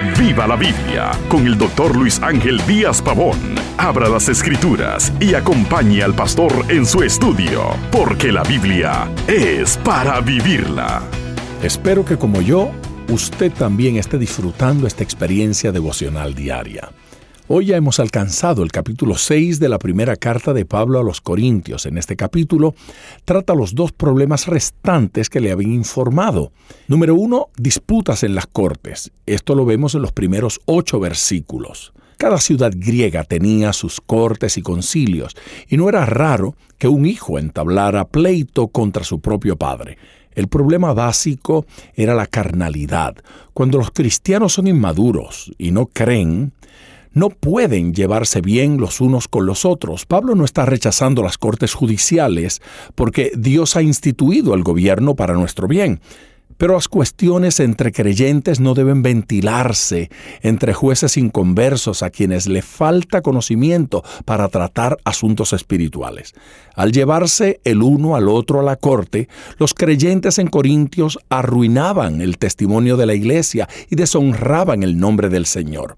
Viva la Biblia con el doctor Luis Ángel Díaz Pavón. Abra las escrituras y acompañe al pastor en su estudio, porque la Biblia es para vivirla. Espero que como yo, usted también esté disfrutando esta experiencia devocional diaria. Hoy ya hemos alcanzado el capítulo 6 de la primera carta de Pablo a los Corintios. En este capítulo trata los dos problemas restantes que le habían informado. Número uno, disputas en las cortes. Esto lo vemos en los primeros ocho versículos. Cada ciudad griega tenía sus cortes y concilios, y no era raro que un hijo entablara pleito contra su propio padre. El problema básico era la carnalidad. Cuando los cristianos son inmaduros y no creen, no pueden llevarse bien los unos con los otros. Pablo no está rechazando las cortes judiciales porque Dios ha instituido el gobierno para nuestro bien. Pero las cuestiones entre creyentes no deben ventilarse entre jueces inconversos a quienes le falta conocimiento para tratar asuntos espirituales. Al llevarse el uno al otro a la corte, los creyentes en Corintios arruinaban el testimonio de la iglesia y deshonraban el nombre del Señor.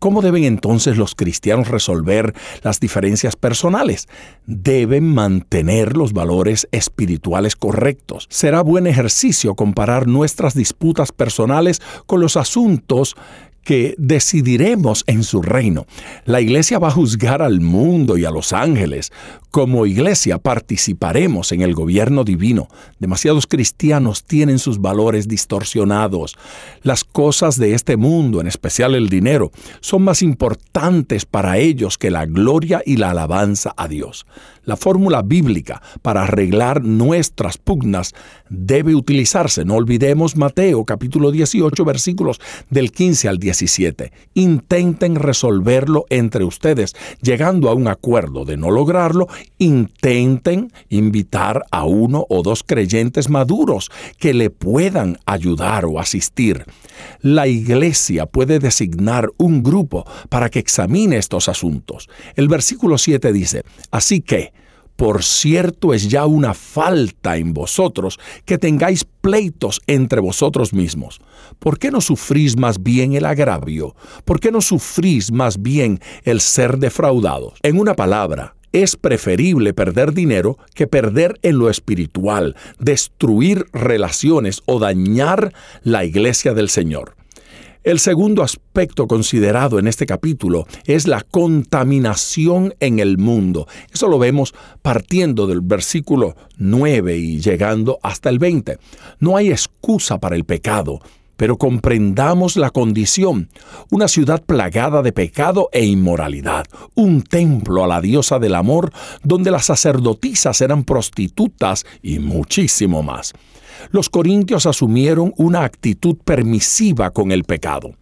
¿Cómo deben entonces los cristianos resolver las diferencias personales? Deben mantener los valores espirituales correctos. Será buen ejercicio comparar nuestras disputas personales con los asuntos que decidiremos en su reino. La iglesia va a juzgar al mundo y a los ángeles. Como iglesia participaremos en el gobierno divino. Demasiados cristianos tienen sus valores distorsionados. Las cosas de este mundo, en especial el dinero, son más importantes para ellos que la gloria y la alabanza a Dios. La fórmula bíblica para arreglar nuestras pugnas debe utilizarse. No olvidemos Mateo capítulo 18 versículos del 15 al 17. Intenten resolverlo entre ustedes, llegando a un acuerdo. De no lograrlo, intenten invitar a uno o dos creyentes maduros que le puedan ayudar o asistir. La iglesia puede designar un grupo para que examine estos asuntos. El versículo 7 dice, así que, por cierto es ya una falta en vosotros que tengáis pleitos entre vosotros mismos. ¿Por qué no sufrís más bien el agravio? ¿Por qué no sufrís más bien el ser defraudados? En una palabra, es preferible perder dinero que perder en lo espiritual, destruir relaciones o dañar la iglesia del Señor. El segundo aspecto considerado en este capítulo es la contaminación en el mundo. Eso lo vemos partiendo del versículo 9 y llegando hasta el 20. No hay excusa para el pecado pero comprendamos la condición. Una ciudad plagada de pecado e inmoralidad, un templo a la diosa del amor donde las sacerdotisas eran prostitutas y muchísimo más. Los corintios asumieron una actitud permisiva con el pecado.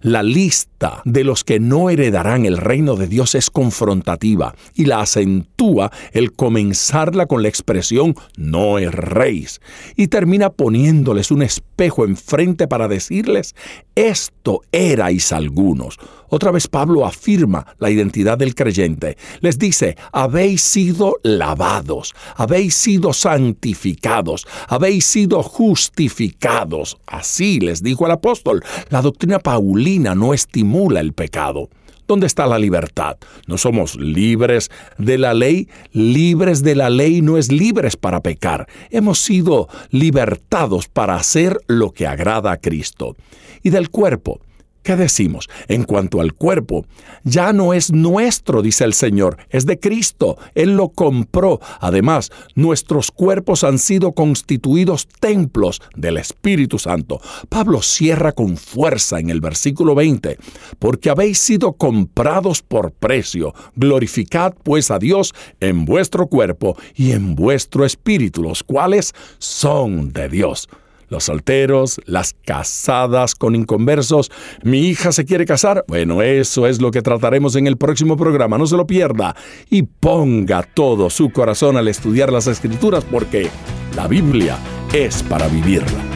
La lista de los que no heredarán el reino de Dios es confrontativa y la acentúa el comenzarla con la expresión no erréis y termina poniéndoles un espejo enfrente para decirles esto erais algunos. Otra vez Pablo afirma la identidad del creyente. Les dice, habéis sido lavados, habéis sido santificados, habéis sido justificados. Así les dijo el apóstol. La doctrina paulina no estimula el pecado. ¿Dónde está la libertad? No somos libres de la ley. Libres de la ley no es libres para pecar. Hemos sido libertados para hacer lo que agrada a Cristo. Y del cuerpo, ¿Qué decimos? En cuanto al cuerpo, ya no es nuestro, dice el Señor, es de Cristo. Él lo compró. Además, nuestros cuerpos han sido constituidos templos del Espíritu Santo. Pablo cierra con fuerza en el versículo 20, porque habéis sido comprados por precio. Glorificad pues a Dios en vuestro cuerpo y en vuestro espíritu, los cuales son de Dios los solteros, las casadas con inconversos. Mi hija se quiere casar. Bueno, eso es lo que trataremos en el próximo programa. No se lo pierda. Y ponga todo su corazón al estudiar las escrituras porque la Biblia es para vivirla.